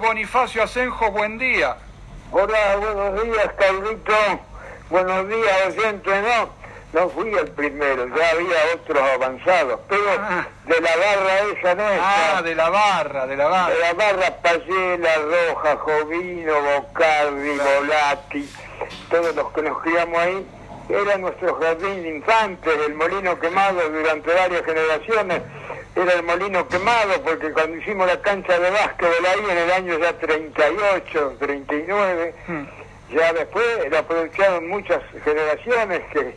Bonifacio Asenjo, buen día. Hola, buenos días, Carlito. Buenos días, oyente, ¿no? No fui el primero, ya había otros avanzados, pero Ah. de la barra esa nuestra, Ah, de la barra, de la barra. de la barra Payela, Roja, Jovino, Bocardi, Volati, todos los que nos criamos ahí, era nuestro jardín de infantes, el molino quemado durante varias generaciones, era el molino quemado porque cuando hicimos la cancha de básquetbol ahí en el año ya 38, 39, Hmm. ya después lo aprovecharon muchas generaciones que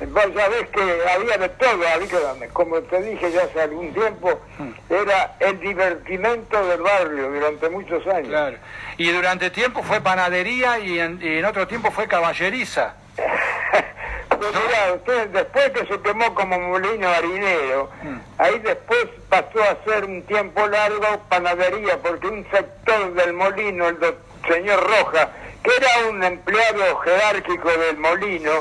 ya ves que había de todo, había, como te dije ya hace algún tiempo, era el divertimento del barrio durante muchos años. Claro. Y durante tiempo fue panadería y en, y en otro tiempo fue caballeriza. Mirá, después que se quemó como molino harinero, Mm. ahí después pasó a ser un tiempo largo panadería, porque un sector del molino, el señor Roja, que era un empleado jerárquico del molino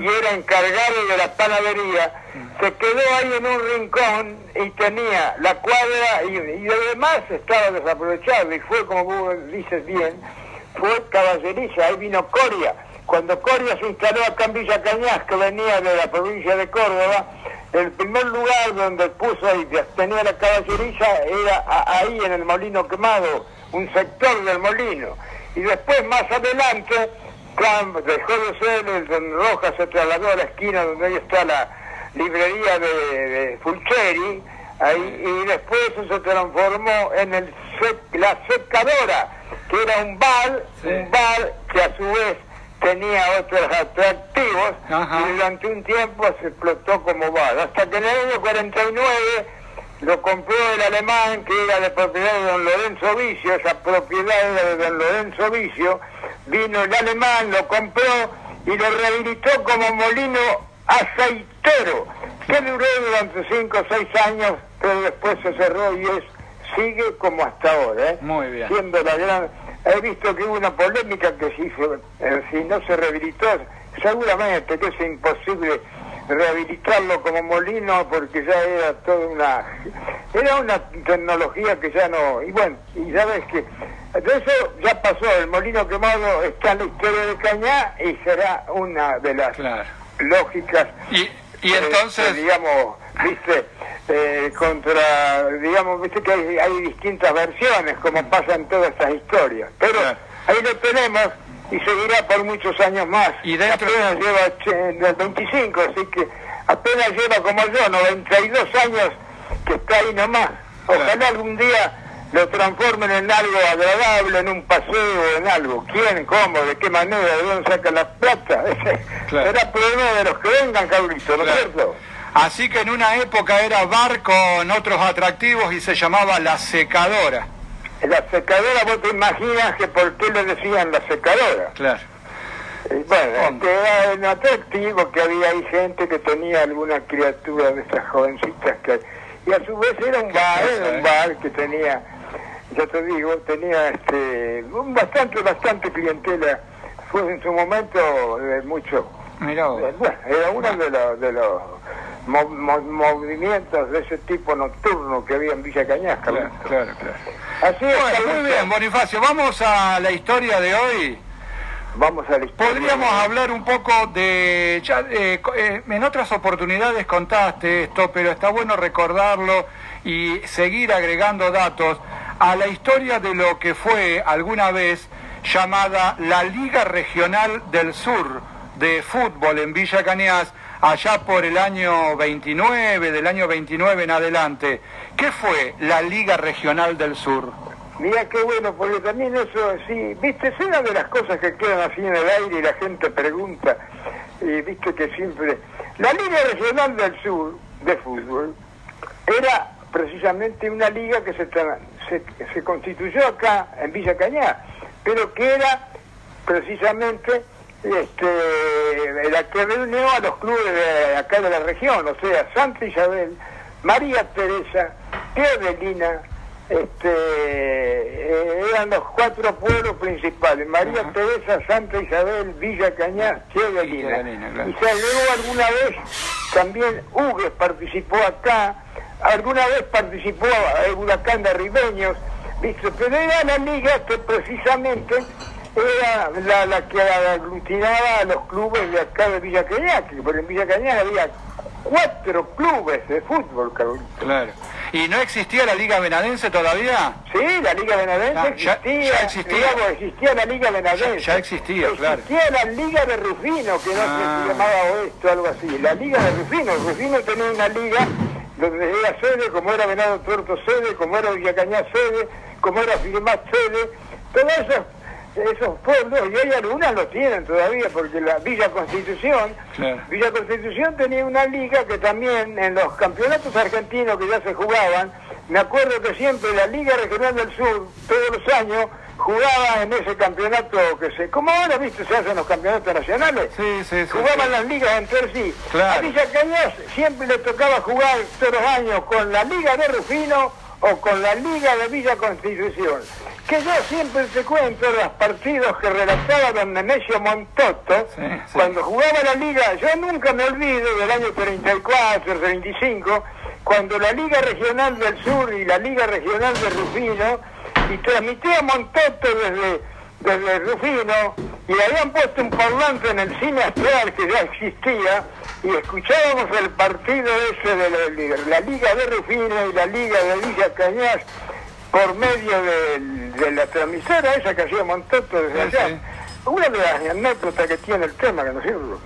y era encargado de la panadería, se quedó ahí en un rincón y tenía la cuadra y, y lo demás estaba desaprovechado y fue, como vos dices bien, fue caballeriza, ahí vino Coria. Cuando Coria se instaló acá en Villa Cañas, que venía de la provincia de Córdoba, el primer lugar donde puso y tenía la caballeriza era ahí en el Molino Quemado, un sector del molino. Y después, más adelante, dejó de ser el Don Rojas, se trasladó a la esquina donde ahí está la librería de, de Fulcheri, ahí, y después eso se transformó en el sec- la secadora, que era un bar, Sí. un bar que a su vez tenía otros atractivos Ajá. y durante un tiempo se explotó como bar. Hasta que en el año 49 lo compró el alemán que era de propiedad de don Lorenzo Vicio, esa propiedad era de don Lorenzo Vicio, vino el alemán, lo compró y lo rehabilitó como molino aceitero, que duró durante 5 o 6 años, pero después se cerró y es sigue como hasta ahora, ¿eh? Muy bien. siendo la gran... He visto que hubo una polémica que si, se- si no se rehabilitó, seguramente que es imposible rehabilitarlo como molino porque ya era toda una... Era una tecnología que ya no... Y bueno, y sabes que de eso ya pasó, el molino quemado está en la historia de Cañá y será una de las Claro. lógicas Y, y eh, entonces, digamos, viste, eh, contra, digamos, viste que hay, hay distintas versiones, como pasa en todas estas historias. Pero Claro. ahí lo tenemos y seguirá por muchos años más. Y dentro- Apenas lleva che, del 25, así que apenas lleva como yo, 92 años que está ahí nomás. Ojalá Claro. algún día lo transformen en algo agradable, en un paseo, en algo. ¿Quién, cómo, de qué manera, de dónde sacan la plata? Claro. Será problema de los que vengan, Cabrito, ¿no es Claro. cierto? así que en una época era bar con otros atractivos y se llamaba la secadora. La secadora, vos te imaginas que por qué le decían la secadora. Claro. Eh, Bueno, este, era un atractivo que había ahí gente que tenía alguna criatura de estas jovencitas que... Y a su vez era un bar, cosa, era eh. un bar que tenía, yo te digo, tenía este, un bastante, bastante clientela. Fue en su momento de mucho... Mirá vos. eh, Bueno, era uno de los, de los mo- mo- movimientos de ese tipo nocturno que había en Villa Cañas, Claro, claro, claro. Así es, Bueno, muy bien, Bonifacio, vamos a la historia de hoy. Vamos a la historia. Podríamos hablar un poco de... ya, eh, eh, en otras oportunidades contaste esto, pero está bueno recordarlo y seguir agregando datos a la historia de lo que fue alguna vez llamada la Liga Regional del Sur de Fútbol en Villa Cañas, allá por el año 29, del año 29 en adelante. ¿Qué fue la Liga Regional del Sur? Mira qué bueno, porque también eso, sí, viste, es una de las cosas que quedan así en el aire y la gente pregunta, y viste que siempre... La Liga Regional del Sur de fútbol era precisamente una liga que se, tra- se, se constituyó acá en Villa Cañá, pero que era precisamente este, la que reunió a los clubes de acá de la región, o sea, Santa Isabel, María Teresa, Teodelina, este, eh, eran los cuatro pueblos principales, María. Teresa, Santa Isabel, Villa Cañas, Teodelina. Teodelina, claro. Y se agregó alguna vez, también Hugues participó acá, alguna vez participó el Huracán de Ribeños, ¿viste? Pero era la liga que precisamente era la, la que aglutinaba a los clubes de acá de Villa Cañac, porque en Villa Cañac había cuatro clubes de fútbol. Claro. ¿Y no existía la Liga Benadense todavía? Sí, la Liga Benadense Ah, ya- existía. ya existía. digamos, existía la Liga Benadense. Ya- ya existía, claro. Existía la Liga de Rufino, que no sé Ah. si llamaba Oeste o algo así. La Liga de Rufino. Rufino tenía una liga donde era sede, como era Venado Tuerto sede, como era Villacañá sede, como era Firmat sede. Todos esos, esos pueblos, y hay algunas lo tienen todavía, porque la Villa Constitución, Claro. Villa Constitución tenía una liga que también en los campeonatos argentinos que ya se jugaban, me acuerdo que siempre la Liga Regional del Sur, todos los años, jugaba en ese campeonato que se... Como ahora, viste, se hacen los campeonatos nacionales. Sí, sí, sí. Jugaban sí. las ligas entre sí. Claro. A Villa Cañas siempre le tocaba jugar todos los años con la Liga de Rufino o con la Liga de Villa Constitución. Que yo siempre te cuento los partidos que relataba don Nemesio Sí, sí. cuando jugaba la Liga. Yo nunca me olvido del año 34, 35, cuando la Liga Regional del Sur y la Liga Regional de Rufino, y transmitía Montotto desde, desde Rufino, y habían puesto un parlante en el cine astral que ya existía, y escuchábamos el partido ese de la Liga, la Liga de Rufino y la Liga de Villa Cañas por medio de, la transmisora esa que hacía Montotto desde Sí, allá. sí. Una de las anécdotas que tiene el tema, que no sirve.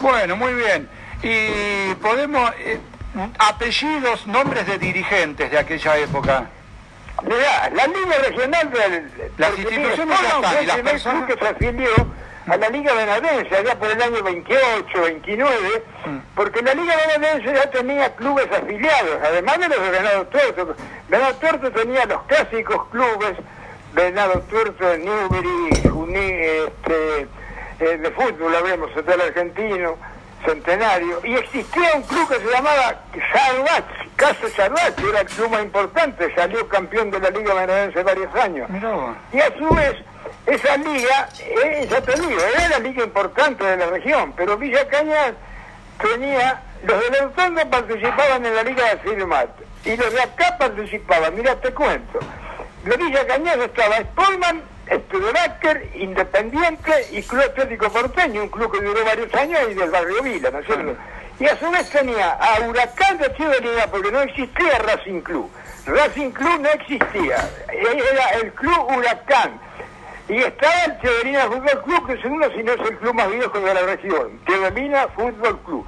Bueno, muy bien. Y podemos... eh, apellidos, nombres de dirigentes de aquella época. Mirá, la Liga Regional del... Las instituciones ya están, y las personas- que se afilió a la Liga Benadense allá por el año 28, 29, Mm. porque la Liga Benadense ya tenía clubes afiliados, además de los de Venado Tuerto. Venado Tuerto tenía los clásicos clubes, Venado Tuerto, Newbery, Juní, este, eh, de fútbol, hablemos, Hotel Argentino, Centenario, y existía un club que se llamaba Charvat, Caso Charvat, que era el club más importante, salió campeón de la Liga Benadense varios años. Vos. Y a su vez, esa liga, eh, ya te digo, era la liga importante de la región, pero Villa Cañas tenía, los de Leutongo participaban en la liga de Firmat, y los de acá participaban, mira, te cuento. De Villa Cañas estaba Spolman, Studebaker, Independiente y Club Atlético Porteño, un club que duró varios años y del barrio Vila, ¿no es cierto? Y a su vez tenía a Huracán de Chiverina, porque no existía Racing Club. Racing Club no existía, era el Club Huracán. Y estaba el Cheverina Fútbol Club, que uno, si no es el club más viejo de la región. Cheverina Fútbol Club.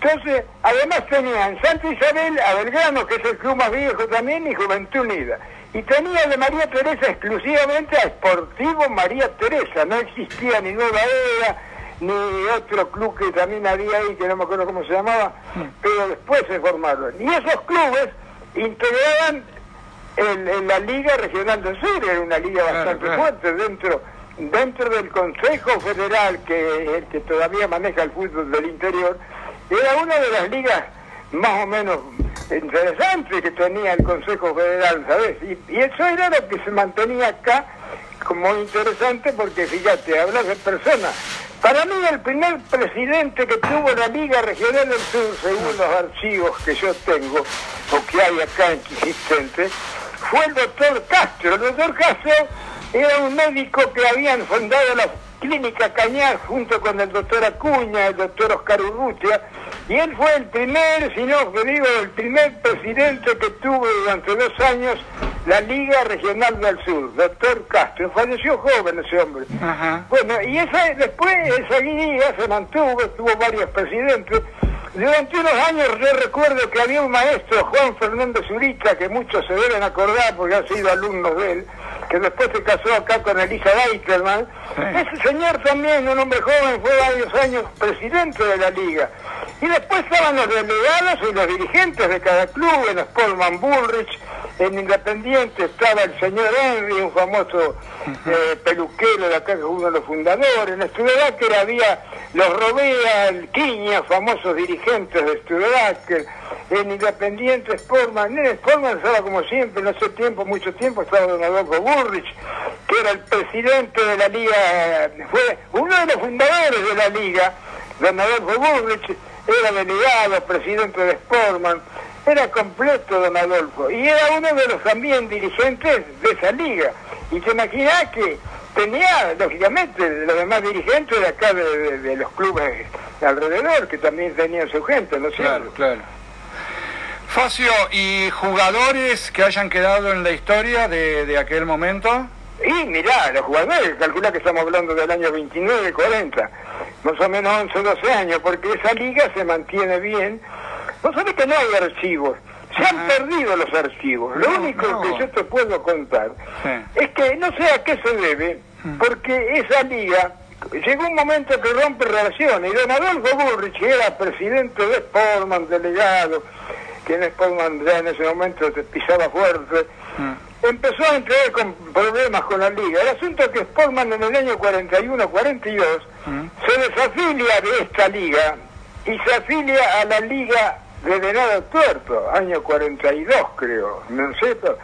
Entonces, además tenía en Santa Isabel a Belgrano, que es el club más viejo también, y Juventud Unida. Y tenía de María Teresa exclusivamente a Sportivo María Teresa. No existía ni Nueva Era, ni otro club que también había ahí, que no me acuerdo cómo se llamaba, pero después se formaron. Y esos clubes integraban el- en la Liga Regional del Sur, era una liga bastante claro. fuerte dentro dentro del Consejo Federal, que el que todavía maneja el fútbol del interior, era una de las ligas más o menos interesantes que tenía el Consejo Federal, ¿sabes? Y, eso era lo que se mantenía acá como interesante porque, fíjate, hablas de personas. Para mí el primer presidente que tuvo la Liga Regional del Sur, según los archivos que yo tengo, o que hay acá existentes, fue el doctor Castro. El doctor Castro era un médico que habían fundado la clínica Cañar junto con el doctor Acuña, el doctor Oscar Urrutia, y él fue el primer, si no que digo, el primer presidente que tuvo durante dos años la Liga Regional del Sur, doctor Castro. Falleció joven ese hombre. Ajá. Bueno, y esa, después esa guía se mantuvo, tuvo varios presidentes. Durante unos años yo recuerdo que había un maestro, Juan Fernández Zurita, que muchos se deben acordar porque han sido alumnos de él, que después se casó acá con Elisa Deitelman. Sí. Ese señor también, un hombre joven, fue varios años presidente de la liga. Y después estaban los delegados y los dirigentes de cada club, en Spolman Bullrich, en Independiente estaba el señor Henry, un famoso eh, peluquero de acá que fue uno de los fundadores. En Studebaker había los Robea, el Quiña, famosos dirigentes de Studebaker. En Independiente Sportman, en Sportman estaba como siempre, en ese tiempo, mucho tiempo, estaba don Adolfo Burrich, que era el presidente de la liga, fue uno de los fundadores de la liga, don Adolfo Burrich, era delegado, presidente de Sportman. era completo don Adolfo, y era uno de los también dirigentes de esa liga. Y te imaginas que tenía, lógicamente, los demás dirigentes de acá de, los clubes alrededor, que también tenían su gente, ¿no es cierto? Claro, claro. Facio, ¿y jugadores que hayan quedado en la historia de, de aquel momento? Y mirá, los jugadores, calcula que estamos hablando del año 29, 40, más o menos 11, 12 años, porque esa liga se mantiene bien. No sabes que no hay archivos, se han perdido los archivos. Lo único que yo te puedo contar es que no sé a qué se debe, mm. porque esa liga llegó un momento que rompe relaciones. Y don Adolfo Burrich, era presidente de Sportman, delegado, que en Sportman ya en ese momento te pisaba fuerte. Mm empezó a entrar con problemas con la liga. El asunto es que Sportman en el año 41-42 se desafilia de esta liga y se afilia a la liga de Venado Tuerto, año 42 creo, ¿no es cierto?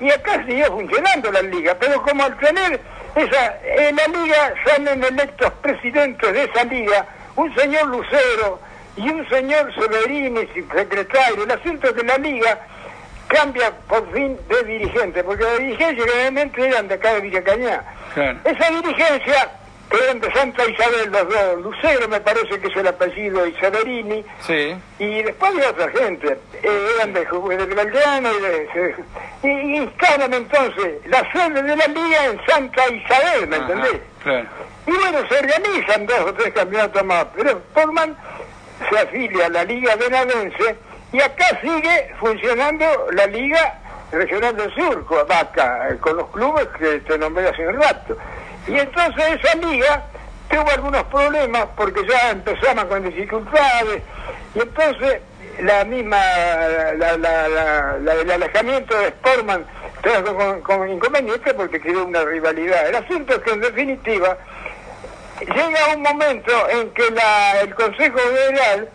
Y acá siguió funcionando la liga, pero como al tener esa, en la liga salen electos presidentes de esa liga, un señor Lucero y un señor Severini, secretario, el asunto es que la liga cambia por fin de dirigente, porque la dirigencia generalmente eran de acá de Villacañá. Esa dirigencia, que eran de Santa Isabel los dos, Lucero me parece que es el apellido, y Severini, y después de otra gente, eh, eran de, de Belgrano y de... Y instalan entonces la sede de la liga en Santa Isabel, ¿me entendés? Y bueno, se organizan dos o tres campeonatos más, pero Forman se afilia a la Liga Venadense y acá sigue funcionando la Liga Regional del Sur, con, eh, con los clubes que te nombré hace un rato. Y entonces esa liga tuvo algunos problemas porque ya empezaban con dificultades y entonces la misma, el alejamiento de Sportman trajo con, con inconvenientes porque creó una rivalidad. El asunto es que en definitiva llega un momento en que el Consejo Federal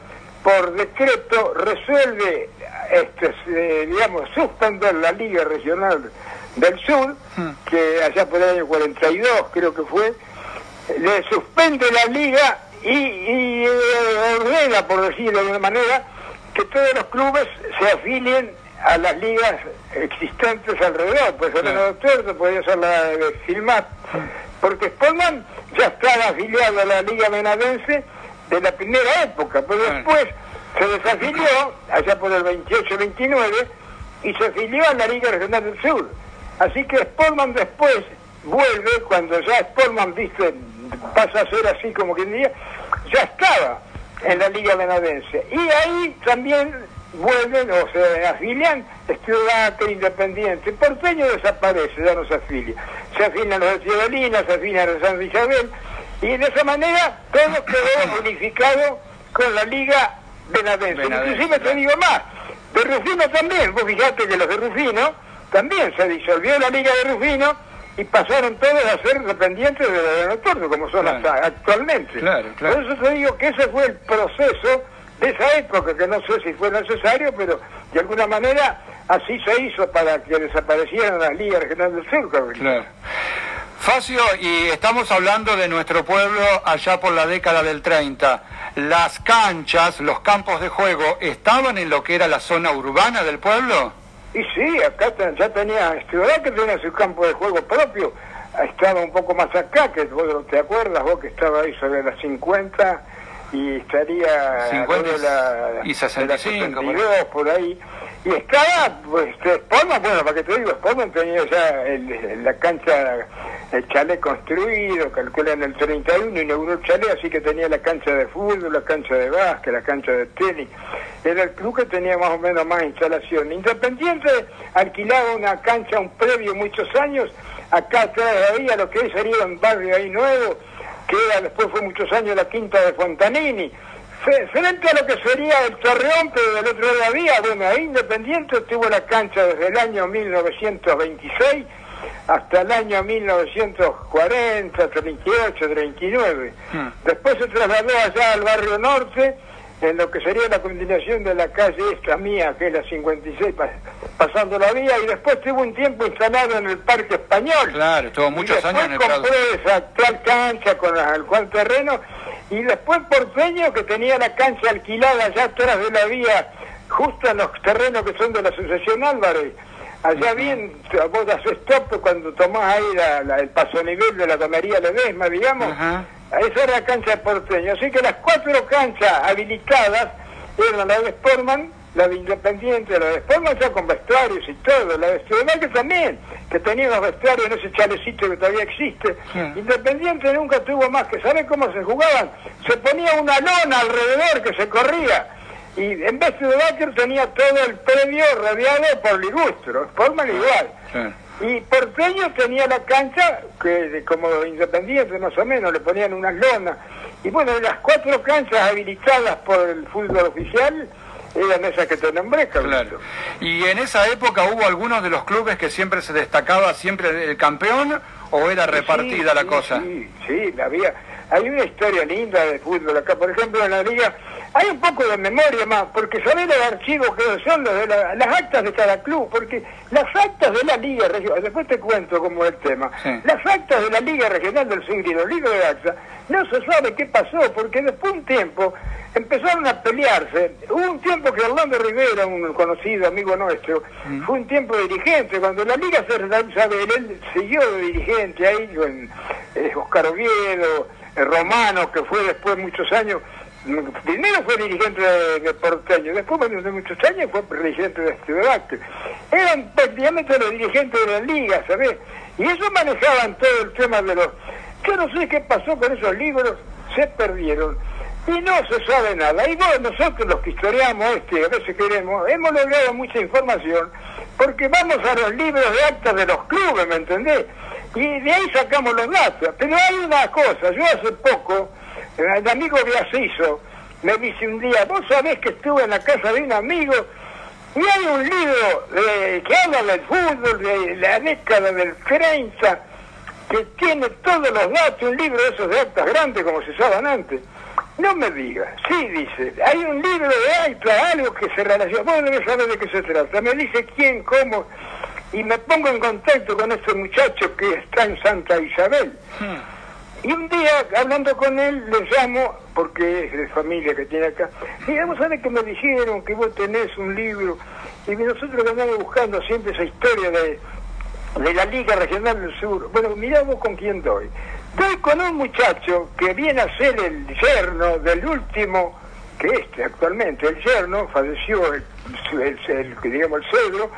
por decreto resuelve, este, digamos, suspender la Liga Regional del Sur, hmm. que allá por el año 42 creo que fue, le suspende la liga y, y eh, ordena, por decirlo de alguna manera, que todos los clubes se afilien a las ligas existentes alrededor, pues ser el doctor, podría ser la de Filmat, hmm. porque Spolman ya estaba afiliado a la Liga Menadense de la primera época, pero después se desafilió, allá por el 28-29, y se afilió a la Liga Regional del Sur. Así que Sportman después vuelve, cuando ya Sportman, viste, pasa a ser así como quien diga, ya estaba en la Liga Venadense. Y ahí también vuelven o se afilian Estudiante Independiente. Porteño desaparece, ya no se afilia. Se afilian los de Ciudadina, se afilian los de San Isabel, y de esa manera todo quedó unificado con la Liga Benadense. Inclusive te digo más, de Rufino también, vos fijate que los de Rufino también se disolvió la Liga de Rufino y pasaron todos a ser dependientes de la de Nocturno, como son hasta actualmente. Por eso te digo que ese fue el proceso de esa época, que no sé si fue necesario, pero de alguna manera así se hizo para que desaparecieran las ligas regionales del sur. Claro. Facio, y estamos hablando de nuestro pueblo allá por la década del 30. ¿Las canchas, los campos de juego, estaban en lo que era la zona urbana del pueblo? Y sí, acá ya tenía, verdad que tenía su campo de juego propio, estaba un poco más acá, que vos te acuerdas, vos que estaba ahí sobre las 50 y estaría 50 la, y 65 por ahí y estaba, pues, Sportman, bueno, para que te digo, Sportman tenía ya el, la cancha, el chalet construido, calcula en el 31, inauguró el chalet, así que tenía la cancha de fútbol, la cancha de básquet, la cancha de tenis. Era el club que tenía más o menos más instalación. Independiente alquilaba una cancha, un previo muchos años, acá atrás había lo que sería un barrio ahí nuevo, que era, después fue muchos años la quinta de Fontanini Frente a lo que sería el Torreón, pero del otro lado había, bueno, ahí Independiente tuvo la cancha desde el año 1926 hasta el año 1940, 38, 39. Después se trasladó allá al barrio norte, en lo que sería la continuación de la calle esta mía, que es la 56, pasando la vía, y después tuvo un tiempo instalado en el Parque Español. Claro, estuvo muchos años en el compró esa actual cancha con el cual terreno y después Porteño, que tenía la cancha alquilada allá atrás de la vía justo en los terrenos que son de la Asociación Álvarez. Allá bien, vos haces stop cuando tomás ahí el paso nivel de la comería Ledesma, digamos. Esa era la cancha de porteño. Así que las cuatro canchas habilitadas eran la de Sportman, la de Independiente, la de Sportman ya con vestuarios y todo, la de que también, que tenía los vestuarios en ese chalecito que todavía existe. Independiente nunca tuvo más que, ¿saben cómo se jugaban? Se ponía una lona alrededor que se corría y en vez de Baker tenía todo el predio rodeado por ligustro, forma igual. Y Porteño tenía la cancha, que como independiente más o menos, le ponían unas lonas. Y bueno, las cuatro canchas habilitadas por el fútbol oficial eran esas que te nombré, Claro. ¿Y en esa época hubo algunos de los clubes que siempre se destacaba siempre el campeón o era repartida la cosa? Sí, sí, había. Hay una historia linda de fútbol acá, por ejemplo, en la liga hay un poco de memoria más, porque sabés los archivos que son los de las actas de cada club, porque las actas de la Liga Regional, después te cuento cómo es el tema, las actas de la Liga Regional del Sur y los libros de acta, no se sabe qué pasó, porque después de un tiempo empezaron a pelearse. Hubo un tiempo que Orlando Rivera, un conocido amigo nuestro, mm. fue un tiempo dirigente, cuando la Liga se sabe, él siguió de dirigente ahí con eh, Oscar Oviedo, eh, Romano, que fue después muchos años primero fue dirigente de, Porteño, después de muchos años fue dirigente de Estudiante. Eran prácticamente los dirigentes de la liga, ¿sabes? Y ellos manejaban todo el tema de los... Yo no sé qué pasó con esos libros, se perdieron. Y no se sabe nada. Y bueno, nosotros los que historiamos este, a veces queremos, hemos logrado mucha información, porque vamos a los libros de actas de los clubes, ¿me entendés? Y de ahí sacamos los datos. Pero hay una cosa, yo hace poco el amigo hizo me dice un día, vos sabés que estuve en la casa de un amigo y hay un libro que habla del fútbol de la década del 30 que tiene todos los datos, un libro de esos de actas grandes como se usaban antes. No me diga, sí, dice, hay un libro de actas, algo que se relaciona, vos debes saber de qué se trata. Me dice quién, cómo, y me pongo en contacto con este muchacho que está en Santa Isabel. Hmm. Y un día, hablando con él, le llamo, porque es de familia que tiene acá, y vamos a ver que me dijeron que vos tenés un libro, y nosotros andamos buscando siempre esa historia de, de la Liga Regional del Sur. Bueno, mirá vos con quién doy. Doy con un muchacho que viene a ser el yerno del último, que este actualmente, el yerno, falleció el, el, digamos, el cedro,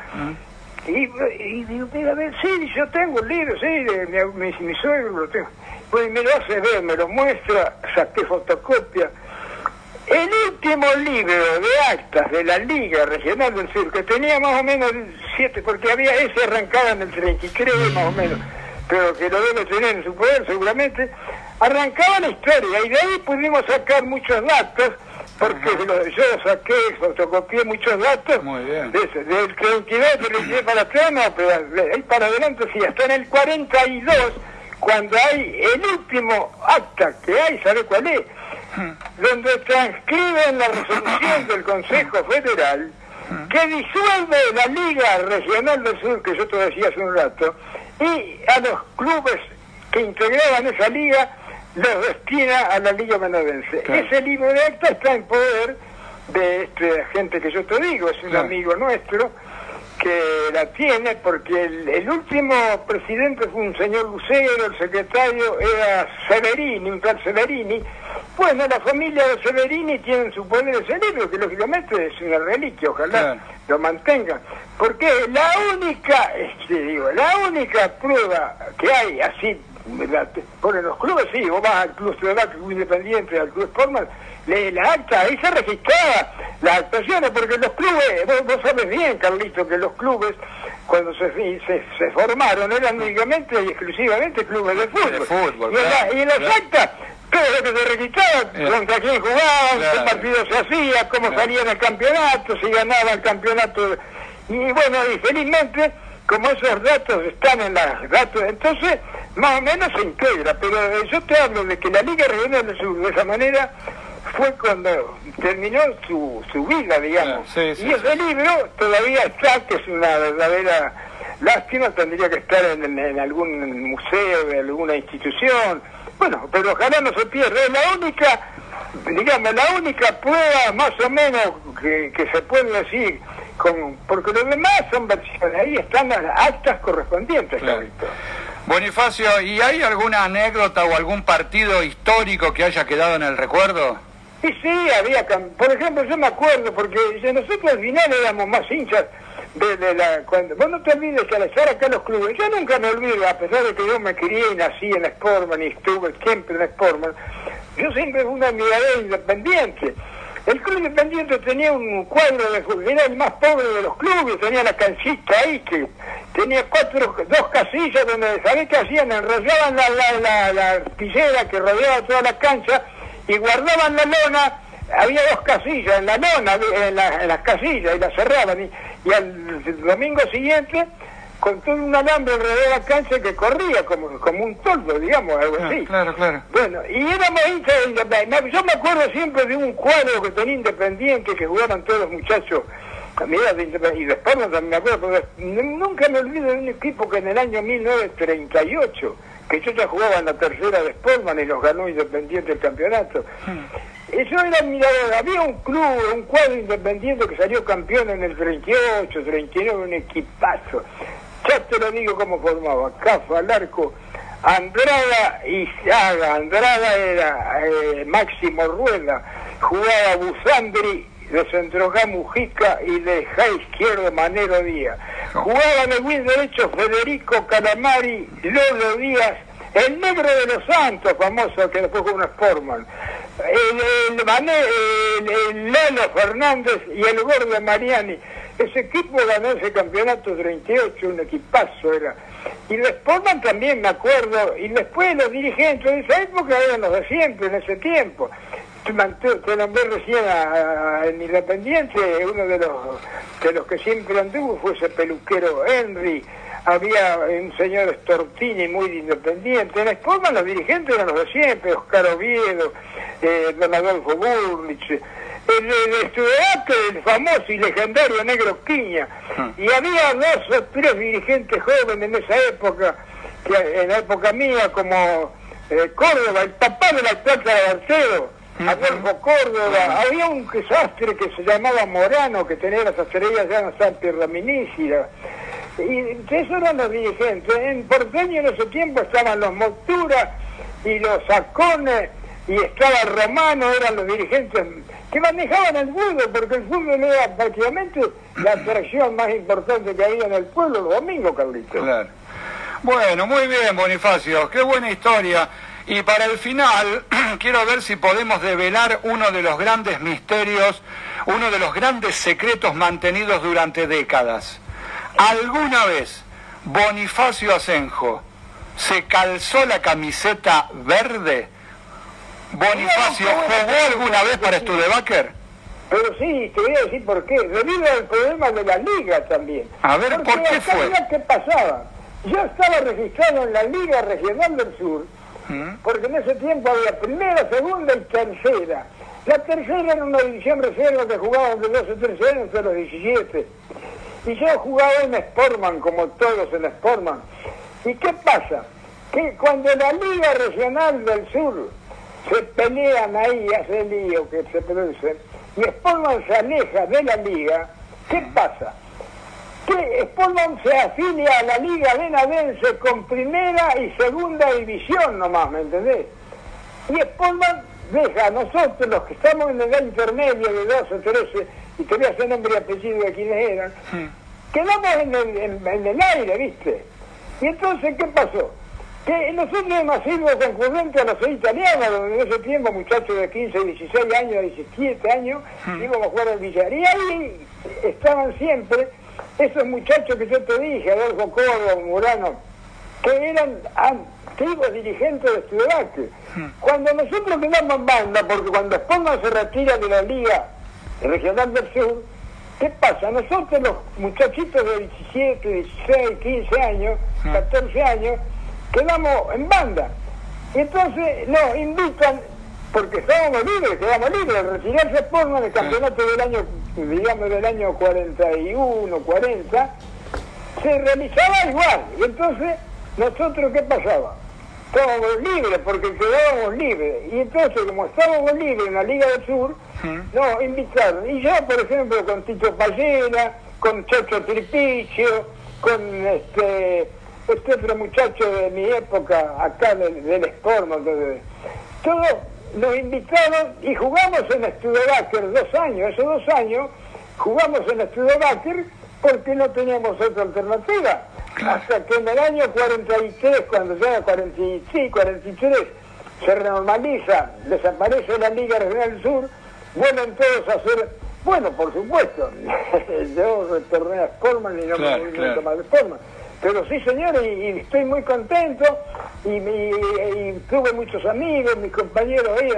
y, y, digo, mira, a ver, sí, yo tengo el libro, sí, mi, mi, mi suegro lo tengo. Pues me lo hace ver, me lo muestra, saqué fotocopia. El último libro de actas de la Liga Regional del Sur, que tenía más o menos siete, porque había ese arrancaba en el 33 más o menos, pero que lo debe tener en su poder seguramente, arrancaba la historia y de ahí pudimos sacar muchos datos, porque yo saqué, fotocopié muchos datos, Muy bien. del 32 del para atrás, no, pero ahí para adelante sí, hasta en el 42 cuando hay el último acta que hay, ¿sabe cuál es? Donde transcriben la resolución del Consejo Federal que disuelve la Liga Regional del Sur, que yo te decía hace un rato, y a los clubes que integraban esa liga los destina a la Liga Menadense. Ese libro de acta está en poder de este gente que yo te digo, es un amigo nuestro, que la tiene porque el, último presidente fue un señor Lucero, el secretario era Severini, un tal Severini. Bueno, la familia de Severini tiene en su poder ese libro, que lógicamente es una reliquia, ojalá lo mantengan. Porque la única, este, digo, la única prueba que hay así, por los clubes sí, vos vas al club ciudadano, club independiente, al club formal, la acta, ahí se registraba las actuaciones, porque los clubes, vos, sabes bien, Carlito, que los clubes, cuando se, se, formaron, eran únicamente y exclusivamente clubes de fútbol. y, en las actas, todo lo que se registraba, contra quién jugaban, qué partido se hacía, cómo salía en el campeonato, si ganaba el campeonato. Y bueno, y felizmente, como esos datos están en las datos, entonces más o menos se integra, pero yo te hablo de que la Liga Regional de Sur, de esa manera, fue cuando terminó su, su vida, digamos. Y ese libro todavía está, que es una verdadera lástima, tendría que estar en, algún museo de alguna institución. Bueno, pero ojalá no se pierda. Es la única digamos, la única prueba más o menos que, que se puede decir, con, porque los demás son versiones, ahí están las actas correspondientes, Claro. Bonifacio, ¿y hay alguna anécdota o algún partido histórico que haya quedado en el recuerdo? Y sí, había, por ejemplo, yo me acuerdo, porque nosotros al final éramos más hinchas de, de la... Cuando, vos no te olvides que al estar acá en los clubes, yo nunca me olvido, a pesar de que yo me crié y nací en Sportman y estuve siempre en Sportman, yo siempre fui una admirador independiente. El club independiente tenía un cuadro de era el más pobre de los clubes, tenía la canchita ahí que tenía cuatro, dos casillas donde, ¿sabés qué hacían? Enrollaban la, la, la, la artillera que rodeaba toda la cancha y guardaban la lona, había dos casillas en la lona, en, la- las casillas, y las cerraban. Y, y al domingo siguiente, con todo un alambre alrededor de la cancha que corría como, como un toldo, digamos, algo así. claro, claro. Bueno, y éramos hinchas. Yo me acuerdo siempre de un cuadro que tenía Independiente, que jugaban todos los muchachos. De y después no también me acuerdo, porque nunca me olvido de un equipo que en el año 1938, que yo ya jugaba en la tercera de Sportman y los ganó Independiente el campeonato. Eso era, mira, había un club, un cuadro independiente que salió campeón en el 38, 39, un equipazo. Ya te lo digo cómo formaba. Cafa, al arco, Andrada y Saga. Andrada era eh, Máximo Rueda. Jugaba Busandri de centroga Mujica y de ja izquierdo Manero Díaz. Jugaba de win derecho Federico Calamari, Lolo Díaz, el negro de los Santos, famoso que después fue un Sportman. El, el, el, Fernández y el gordo Mariani. Ese equipo ganó ese campeonato 38, un equipazo era. Y los Sportman también me acuerdo. Y después los dirigentes de esa época eran los de siempre, en ese tiempo. Te, nombré recién a, a- en Independiente, uno de los, de los que siempre anduvo fue ese peluquero Henry. Había un señor Stortini muy independiente. En Sportman los dirigentes eran los de siempre, Oscar Oviedo, eh, don Adolfo Burlich, el, el estudiante, el famoso y legendario Negro Quiña. Y había dos o tres dirigentes jóvenes en esa época, que en la época mía, como eh, Córdoba, el papá de la plata de Arceo, Adolfo Córdoba, había un sastre que se llamaba Morano, que tenía las estrellas ya en San Pierraminícida. Y esos eran los dirigentes. En Porteño en ese tiempo estaban los Motura y los Sacones, y estaba Romano, eran los dirigentes que manejaban el fútbol, porque el fútbol era prácticamente la atracción más importante que había en el pueblo los domingos, Carlitos. Claro. Bueno, muy bien, Bonifacio, qué buena historia. Y para el final, quiero ver si podemos develar uno de los grandes misterios, uno de los grandes secretos mantenidos durante décadas. ¿Alguna vez Bonifacio Asenjo se calzó la camiseta verde? ¿Bonifacio jugó alguna vez para Studebaker? Pero sí, te voy a decir por qué. Debido al problema de la liga también. A ver, Porque ¿por qué fue? ¿Qué pasaba? Yo estaba registrado en la Liga Regional del Sur, ¿Mm? porque en ese tiempo había primera, segunda y tercera. La tercera era una división reserva que jugaban de 12 o 13 años hasta los 17. Y yo jugaba en Sportman, como todos en Sportman. ¿Y qué pasa? Que cuando la Liga Regional del Sur se pelean ahí, hace lío que se produce, y Sportman se aleja de la Liga, ¿qué pasa? que Sportman se afilia a la Liga Benadense con primera y segunda división nomás, ¿me entendés? Y Sportman deja a nosotros, los que estamos en la edad intermedia de 12 o 13, y te voy a hacer nombre y apellido de quienes eran, quedamos en el, en- en el aire, ¿viste? Y entonces, ¿qué pasó? Que nosotros hemos sido concurrentes a la ciudad italiana, donde en ese tiempo muchachos de 15, 16 años, 17 años, íbamos a jugar al billar. Y ahí estaban siempre esos muchachos que yo te dije, Adolfo Córdoba, Murano, que eran antiguos dirigentes de Estudiantes. Cuando nosotros quedamos en banda, porque cuando Sportman se retira de la Liga Regional del Sur, ¿qué pasa? Nosotros los muchachitos de 17, 16, 15 años, 14 años, quedamos en banda. Y entonces nos invitan, porque estábamos libres, quedamos libres, retirarse Sportman del campeonato del año, digamos del año 41, 40, se realizaba igual. Y entonces, nosotros, ¿qué pasaba? estábamos libres, porque quedábamos libres. Y entonces, como estábamos libres en la Liga del Sur, no, invitaron. Y yo, por ejemplo, con Tito Pallera, con Chocho Tripicio, con este, este otro muchacho de mi época, acá del, del todos nos invitaron y jugamos en Studebaker dos años, esos dos años jugamos en Studebaker porque no teníamos otra alternativa. Hasta que en el año 43, cuando 40, sí, 43, se normaliza, desaparece la Liga Regional Sur, vuelven todos a hacer, bueno, por supuesto, yo retorné a Sportman y no me voy nunca más de Sportman. Pero sí, señor, y, estoy muy contento. Y, tuve muchos amigos, mis compañeros ahí,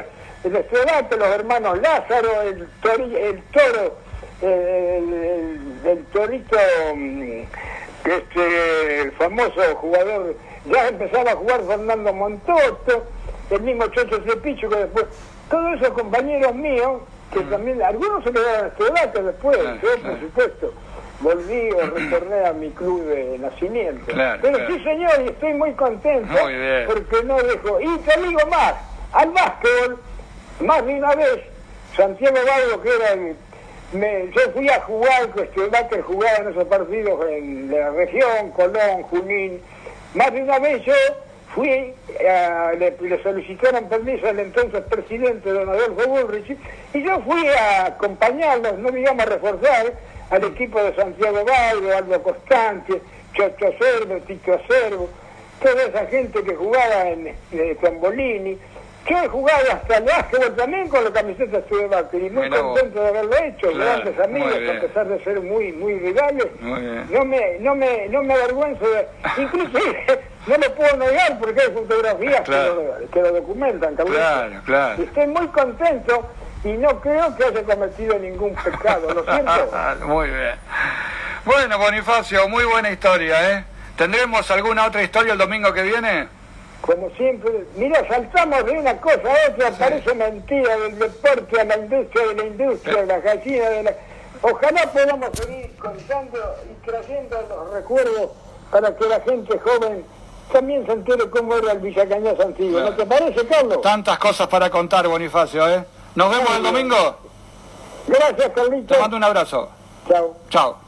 el estudiante, los hermanos Lázaro, el, el toro, el, torito, mm, este, el famoso jugador, ya empezaba a jugar Fernando Montoto, el mismo Chocho Cepicho que después, todos esos compañeros míos, que también, algunos se quedaron estudiantes después, yo por supuesto volví o retorné a mi club de nacimiento. Pero sí, señor, y estoy muy contento porque no dejo. Y te digo más, al básquetbol, más de una vez, Santiago Valdo, que era el. Me, yo fui a jugar, que básquet jugaba en esos partidos en la región, Colón, Junín. Más de una vez yo fui, le, le, solicitaron permiso al entonces presidente don Adolfo Bullrich, y yo fui a acompañarlos, no me íbamos a reforzar, al equipo de Santiago Valdo, Aldo Constante, Chocho Acervo, Tito Acervo, toda esa gente que jugaba en, en Tombolini. Yo he jugado hasta el básquetbol también con la camiseta de Báquer y muy contento de haberlo hecho, grandes amigos, a pesar de ser muy muy rivales. No me, no me, no me avergüenzo de, inclusive no me puedo negar porque hay fotografías que, lo, que, lo, documentan, Carlos. Claro, claro. Estoy muy contento y no creo que haya cometido ningún pecado, lo siento. muy bien. Bueno, Bonifacio, muy buena historia, ¿eh? ¿Tendremos alguna otra historia el domingo que viene? Como siempre, mira, saltamos de una cosa a otra, parece mentira, del deporte a la industria, de la industria, de la gallina, de la... Ojalá podamos seguir contando y trayendo los recuerdos para que la gente joven también se entere cómo era el Villacañas antiguo. ¿No te parece, Carlos? Tantas cosas para contar, Bonifacio, ¿eh? Nos vemos el domingo. Gracias, Carlito. Te mando un abrazo. Chao. Chao.